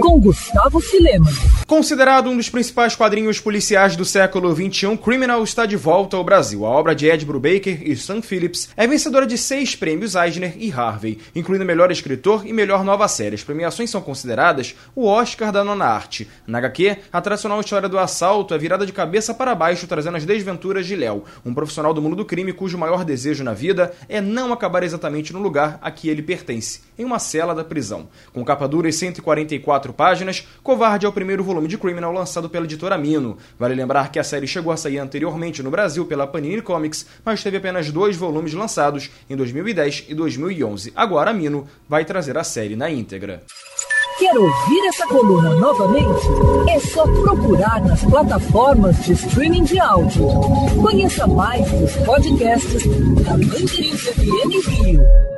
Com Gustavo Filema. Considerado um dos principais quadrinhos policiais do século XXI, Criminal está de volta ao Brasil. A obra de Ed Brubaker e Sam Phillips é vencedora de seis prêmios Eisner e Harvey, incluindo melhor escritor e melhor nova série. As premiações são consideradas o Oscar da nona arte. Na HQ, a tradicional história do assalto é virada de cabeça para baixo, trazendo as desventuras de Léo, um profissional do mundo do crime cujo maior desejo na vida é não acabar exatamente no lugar a que ele pertence, em uma cela da prisão. Com capa dura e 144 páginas, Covarde é o primeiro volume de Criminal lançado pela editora Mino. Vale lembrar que a série chegou a sair anteriormente no Brasil pela Panini Comics, mas teve apenas dois volumes lançados em 2010 e 2011. Agora a Mino vai trazer a série na íntegra. Quer ouvir essa coluna novamente? É só procurar nas plataformas de streaming de áudio. Conheça mais dos podcasts da Mandirinhos FM Rio.